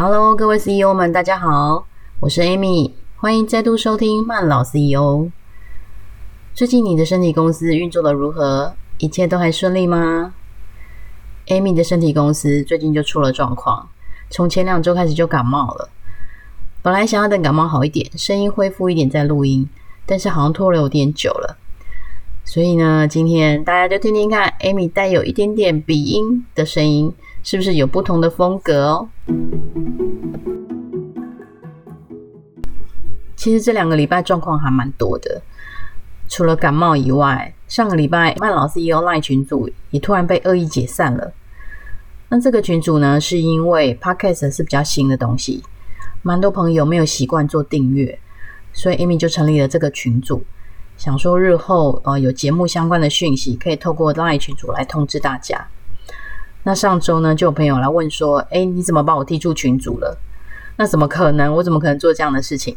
Hello，各位 CEO 们，大家好，我是 Amy，欢迎再度收听慢老 CEO。最近你的身体公司运作的如何？一切都还顺利吗？Amy 的身体公司最近就出了状况，从前两周开始就感冒了。本来想要等感冒好一点，声音恢复一点再录音，但是好像拖了有点久了。所以呢，今天大家就听听看，Amy 带有一点点鼻音的声音，是不是有不同的风格哦？其实这两个礼拜状况还蛮多的，除了感冒以外，上个礼拜曼老师也有赖群组也突然被恶意解散了。那这个群组呢，是因为 Podcast 是比较新的东西，蛮多朋友没有习惯做订阅，所以 Amy 就成立了这个群组。想说日后呃有节目相关的讯息，可以透过 LINE 群组来通知大家。那上周呢，就有朋友来问说：“哎，你怎么把我踢出群组了？”那怎么可能？我怎么可能做这样的事情？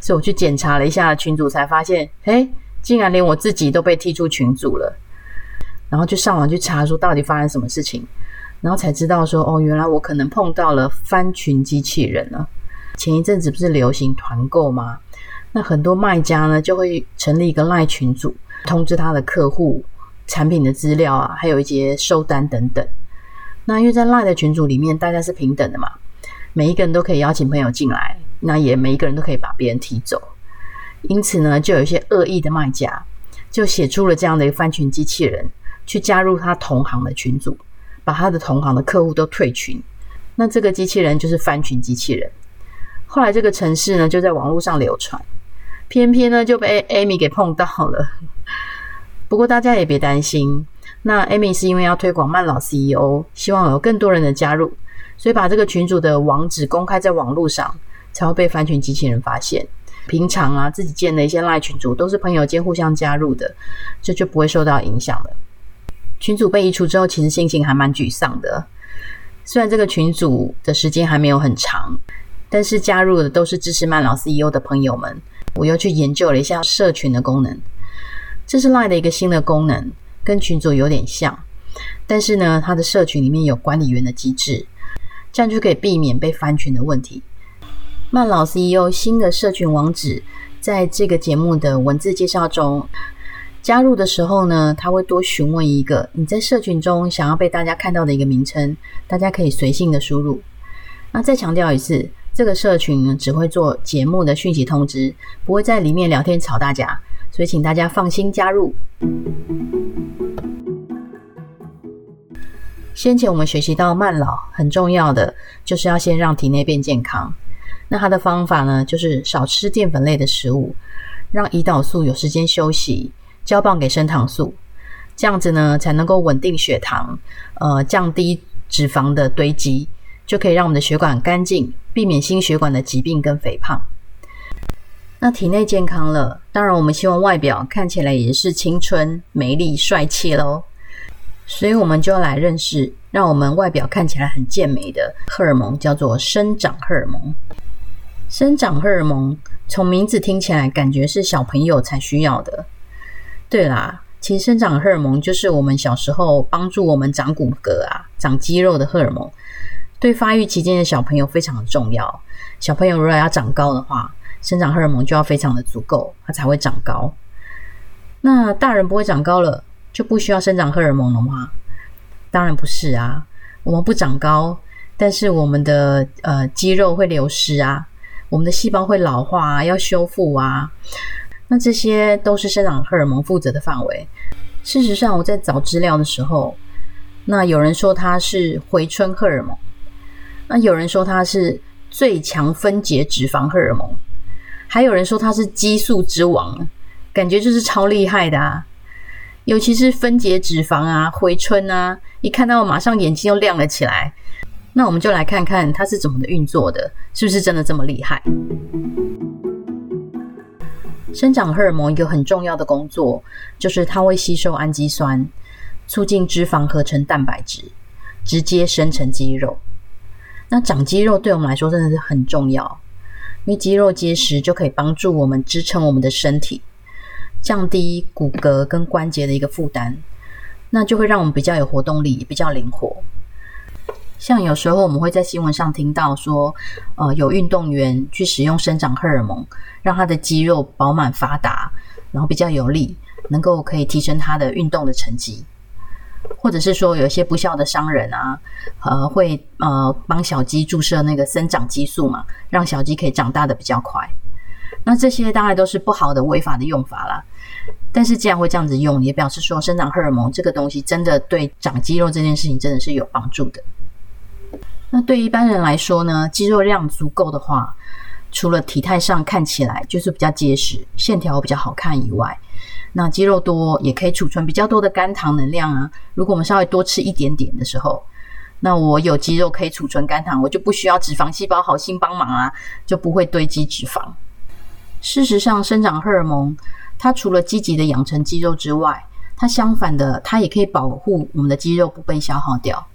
所以我去检查了一下群组，才发现，哎，竟然连我自己都被踢出群组了。然后就上网去查，说到底发生什么事情，然后才知道说，哦，原来我可能碰到了翻群机器人了。前一阵子不是流行团购吗？那很多卖家呢，就会成立一个赖群组，通知他的客户产品的资料啊，还有一些收单等等。那因为在赖的群组里面，大家是平等的嘛，每一个人都可以邀请朋友进来，那也每一个人都可以把别人踢走。因此呢，就有一些恶意的卖家，就写出了这样的一个翻群机器人，去加入他同行的群组，把他的同行的客户都退群。那这个机器人就是翻群机器人。后来这个城市呢，就在网络上流传。偏偏呢就被 Amy 给碰到了，不过大家也别担心，那 Amy 是因为要推广慢老 CEO，希望有更多人的加入，所以把这个群主的网址公开在网络上，才会被翻群机器人发现。平常啊自己建的一些赖群主都是朋友间互相加入的，这就不会受到影响了。群主被移除之后，其实心情还蛮沮丧的，虽然这个群主的时间还没有很长，但是加入的都是支持慢老 CEO 的朋友们。我又去研究了一下社群的功能，这是 Line 的一个新的功能，跟群组有点像，但是呢，它的社群里面有管理员的机制，这样就可以避免被翻群的问题。曼老 CEO 新的社群网址，在这个节目的文字介绍中，加入的时候呢，他会多询问一个你在社群中想要被大家看到的一个名称，大家可以随性的输入。那再强调一次。这个社群呢，只会做节目的讯息通知，不会在里面聊天吵大家，所以请大家放心加入。先前我们学习到慢老很重要的就是要先让体内变健康，那它的方法呢，就是少吃淀粉类的食物，让胰岛素有时间休息，交棒给升糖素，这样子呢才能够稳定血糖，呃，降低脂肪的堆积。就可以让我们的血管干净，避免心血管的疾病跟肥胖。那体内健康了，当然我们希望外表看起来也是青春、美丽、帅气喽。所以，我们就要来认识让我们外表看起来很健美的荷尔蒙，叫做生长荷尔蒙。生长荷尔蒙从名字听起来，感觉是小朋友才需要的。对啦，其实生长荷尔蒙就是我们小时候帮助我们长骨骼啊、长肌肉的荷尔蒙。对发育期间的小朋友非常的重要。小朋友如果要长高的话，生长荷尔蒙就要非常的足够，它才会长高。那大人不会长高了，就不需要生长荷尔蒙了吗？当然不是啊。我们不长高，但是我们的呃肌肉会流失啊，我们的细胞会老化啊，要修复啊。那这些都是生长荷尔蒙负责的范围。事实上，我在找资料的时候，那有人说它是回春荷尔蒙。那有人说它是最强分解脂肪荷尔蒙，还有人说它是激素之王，感觉就是超厉害的啊！尤其是分解脂肪啊、回春啊，一看到马上眼睛又亮了起来。那我们就来看看它是怎么的运作的，是不是真的这么厉害？生长荷尔蒙一个很重要的工作，就是它会吸收氨基酸，促进脂肪合成蛋白质，直接生成肌肉。那长肌肉对我们来说真的是很重要，因为肌肉结实就可以帮助我们支撑我们的身体，降低骨骼跟关节的一个负担，那就会让我们比较有活动力，比较灵活。像有时候我们会在新闻上听到说，呃，有运动员去使用生长荷尔蒙，让他的肌肉饱满发达，然后比较有力，能够可以提升他的运动的成绩。或者是说，有一些不孝的商人啊，呃，会呃帮小鸡注射那个生长激素嘛，让小鸡可以长大的比较快。那这些当然都是不好的违法的用法啦。但是既然会这样子用，也表示说生长荷尔蒙这个东西真的对长肌肉这件事情真的是有帮助的。那对一般人来说呢，肌肉量足够的话，除了体态上看起来就是比较结实、线条比较好看以外，那肌肉多也可以储存比较多的肝糖能量啊。如果我们稍微多吃一点点的时候，那我有肌肉可以储存肝糖，我就不需要脂肪细胞好心帮忙啊，就不会堆积脂肪。事实上，生长荷尔蒙它除了积极的养成肌肉之外，它相反的，它也可以保护我们的肌肉不被消耗掉。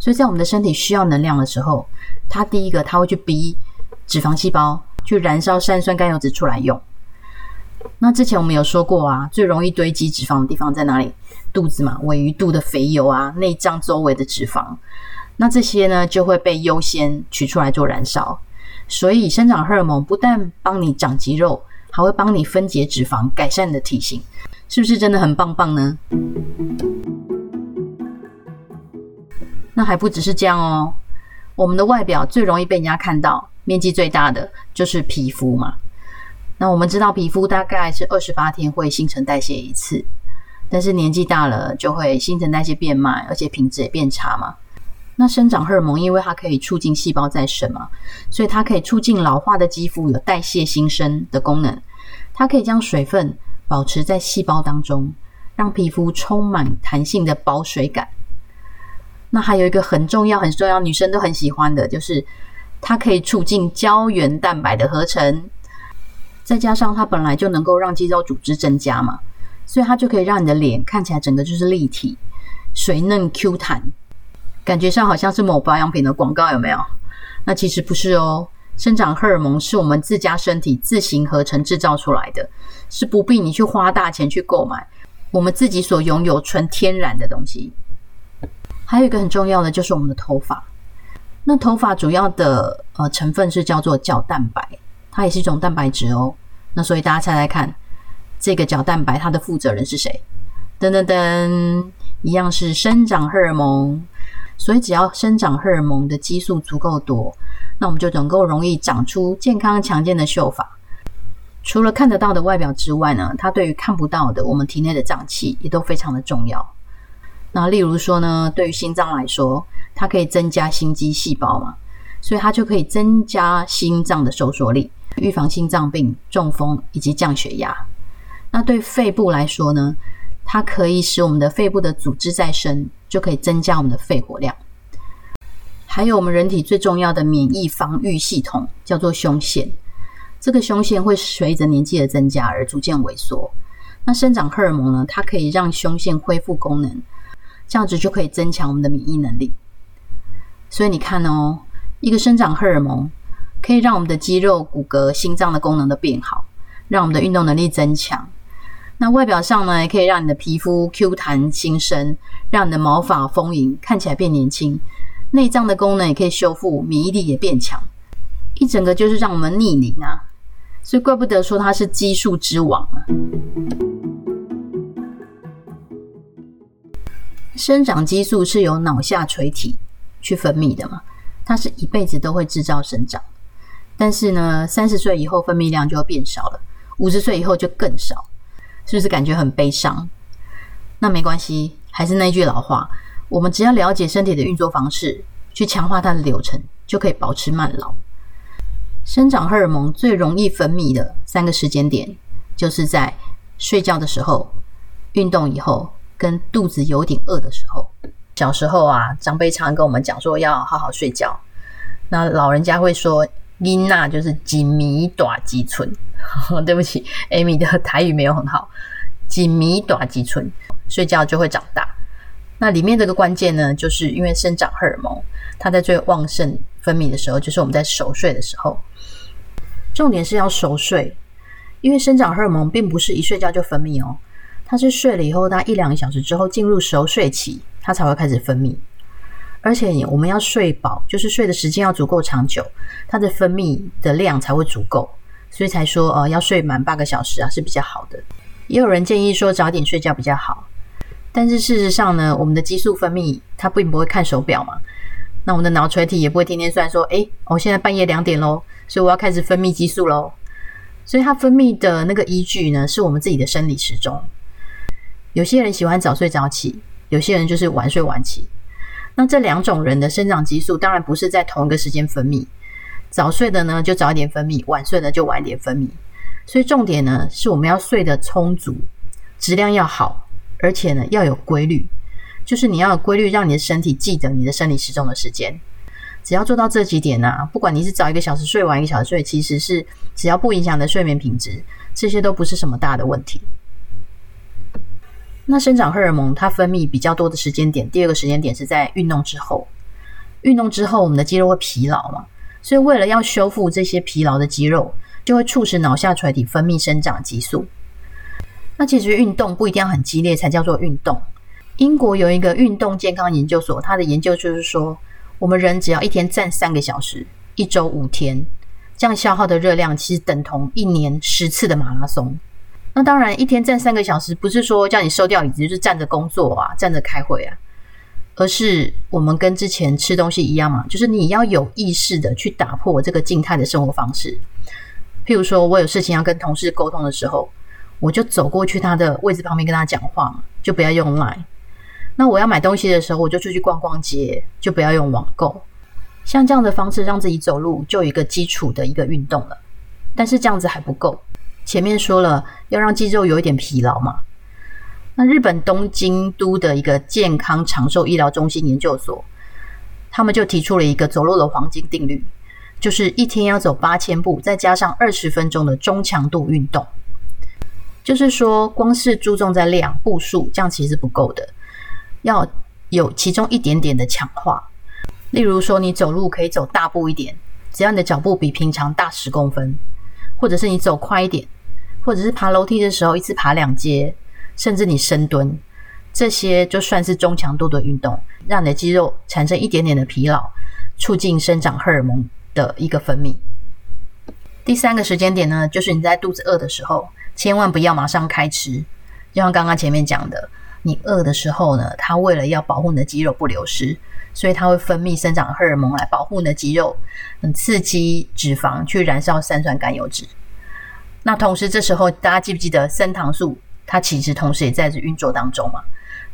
所以在我们的身体需要能量的时候，它第一个它会去逼脂肪细胞去燃烧三酸甘油脂出来用。那之前我们有说过啊，最容易堆积脂肪的地方在哪里？肚子嘛，尾鱼肚的肥油啊，内脏周围的脂肪，那这些呢就会被优先取出来做燃烧。所以生长荷尔蒙不但帮你长肌肉，还会帮你分解脂肪，改善你的体型，是不是真的很棒棒呢？那还不只是这样哦，我们的外表最容易被人家看到，面积最大的就是皮肤嘛。那我们知道皮肤大概是二十八天会新陈代谢一次，但是年纪大了就会新陈代谢变慢，而且品质也变差嘛。那生长荷尔蒙因为它可以促进细胞再生嘛，所以它可以促进老化的肌肤有代谢新生的功能，它可以将水分保持在细胞当中，让皮肤充满弹性的保水感。那还有一个很重要、很重要，女生都很喜欢的，就是它可以促进胶原蛋白的合成，再加上它本来就能够让肌肉组织增加嘛，所以它就可以让你的脸看起来整个就是立体、水嫩 Q 弹，感觉上好像是某保养品的广告，有没有？那其实不是哦，生长荷尔蒙是我们自家身体自行合成制造出来的，是不必你去花大钱去购买，我们自己所拥有纯天然的东西。还有一个很重要的就是我们的头发，那头发主要的呃成分是叫做角蛋白，它也是一种蛋白质哦。那所以大家猜猜看，这个角蛋白它的负责人是谁？噔噔噔，一样是生长荷尔蒙。所以只要生长荷尔蒙的激素足够多，那我们就能够容易长出健康强健的秀发。除了看得到的外表之外呢，它对于看不到的我们体内的脏器也都非常的重要。那例如说呢，对于心脏来说，它可以增加心肌细胞嘛，所以它就可以增加心脏的收缩力，预防心脏病、中风以及降血压。那对肺部来说呢，它可以使我们的肺部的组织再生，就可以增加我们的肺活量。还有我们人体最重要的免疫防御系统叫做胸腺，这个胸腺会随着年纪的增加而逐渐萎缩。那生长荷尔蒙呢，它可以让胸腺恢复功能。这样子就可以增强我们的免疫能力。所以你看哦，一个生长荷尔蒙可以让我们的肌肉、骨骼、心脏的功能都变好，让我们的运动能力增强。那外表上呢，也可以让你的皮肤 Q 弹新生，让你的毛发丰盈，看起来变年轻。内脏的功能也可以修复，免疫力也变强，一整个就是让我们逆龄啊！所以怪不得说它是激素之王啊。生长激素是由脑下垂体去分泌的嘛？它是一辈子都会制造生长，但是呢，三十岁以后分泌量就会变少了，五十岁以后就更少，是不是感觉很悲伤？那没关系，还是那句老话，我们只要了解身体的运作方式，去强化它的流程，就可以保持慢老。生长荷尔蒙最容易分泌的三个时间点，就是在睡觉的时候、运动以后。跟肚子有点饿的时候，小时候啊，长辈常跟我们讲说要好好睡觉。那老人家会说“琳娜就是紧迷短肌村”，对不起，Amy 的台语没有很好，“紧迷短肌村”，睡觉就会长大。那里面这个关键呢，就是因为生长荷尔蒙它在最旺盛分泌的时候，就是我们在熟睡的时候。重点是要熟睡，因为生长荷尔蒙并不是一睡觉就分泌哦。它是睡了以后，它一两个小时之后进入熟睡期，它才会开始分泌。而且我们要睡饱，就是睡的时间要足够长久，它的分泌的量才会足够，所以才说呃要睡满八个小时啊是比较好的。也有人建议说早点睡觉比较好，但是事实上呢，我们的激素分泌它并不会看手表嘛，那我们的脑垂体也不会天天算说，诶，我现在半夜两点喽，所以我要开始分泌激素喽。所以它分泌的那个依据呢，是我们自己的生理时钟。有些人喜欢早睡早起，有些人就是晚睡晚起。那这两种人的生长激素当然不是在同一个时间分泌，早睡的呢就早一点分泌，晚睡的就晚一点分泌。所以重点呢是我们要睡得充足，质量要好，而且呢要有规律，就是你要有规律，让你的身体记得你的生理时钟的时间。只要做到这几点呢，不管你是早一个小时睡，晚一个小时睡，其实是只要不影响的睡眠品质，这些都不是什么大的问题。那生长荷尔蒙它分泌比较多的时间点，第二个时间点是在运动之后。运动之后，我们的肌肉会疲劳嘛，所以为了要修复这些疲劳的肌肉，就会促使脑下垂体分泌生长激素。那其实运动不一定要很激烈才叫做运动。英国有一个运动健康研究所，它的研究就是说，我们人只要一天站三个小时，一周五天，这样消耗的热量其实等同一年十次的马拉松。那当然，一天站三个小时，不是说叫你收掉椅子，就是站着工作啊，站着开会啊，而是我们跟之前吃东西一样嘛，就是你要有意识的去打破这个静态的生活方式。譬如说，我有事情要跟同事沟通的时候，我就走过去他的位置旁边跟他讲话嘛，就不要用麦。那我要买东西的时候，我就出去逛逛街，就不要用网购。像这样的方式，让自己走路就有一个基础的一个运动了。但是这样子还不够。前面说了要让肌肉有一点疲劳嘛，那日本东京都的一个健康长寿医疗中心研究所，他们就提出了一个走路的黄金定律，就是一天要走八千步，再加上二十分钟的中强度运动。就是说，光是注重在量步数，这样其实不够的，要有其中一点点的强化。例如说，你走路可以走大步一点，只要你的脚步比平常大十公分，或者是你走快一点。或者是爬楼梯的时候，一次爬两阶，甚至你深蹲，这些就算是中强度的运动，让你的肌肉产生一点点的疲劳，促进生长荷尔蒙的一个分泌。第三个时间点呢，就是你在肚子饿的时候，千万不要马上开吃。就像刚刚前面讲的，你饿的时候呢，它为了要保护你的肌肉不流失，所以它会分泌生长荷尔蒙来保护你的肌肉，嗯，刺激脂肪去燃烧三酸甘油脂。那同时，这时候大家记不记得升糖素？它其实同时也在这运作当中嘛。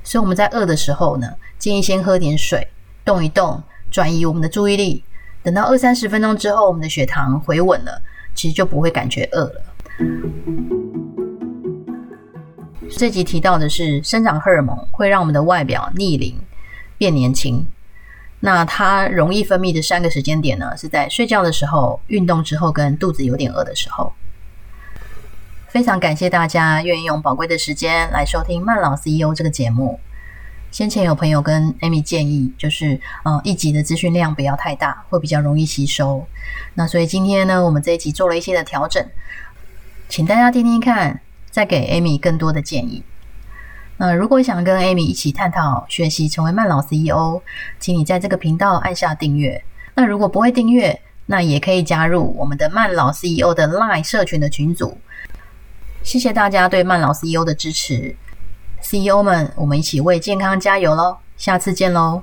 所以我们在饿的时候呢，建议先喝点水，动一动，转移我们的注意力。等到二三十分钟之后，我们的血糖回稳了，其实就不会感觉饿了。这集提到的是生长荷尔蒙会让我们的外表逆龄变年轻。那它容易分泌的三个时间点呢，是在睡觉的时候、运动之后跟肚子有点饿的时候。非常感谢大家愿意用宝贵的时间来收听慢老 CEO 这个节目。先前有朋友跟 Amy 建议，就是呃一集的资讯量不要太大，会比较容易吸收。那所以今天呢，我们这一集做了一些的调整，请大家听听看，再给 Amy 更多的建议。那如果想跟 Amy 一起探讨学习成为慢老 CEO，请你在这个频道按下订阅。那如果不会订阅，那也可以加入我们的慢老 CEO 的 Line 社群的群组。谢谢大家对曼老 CEO 的支持，CEO 们，我们一起为健康加油喽！下次见喽。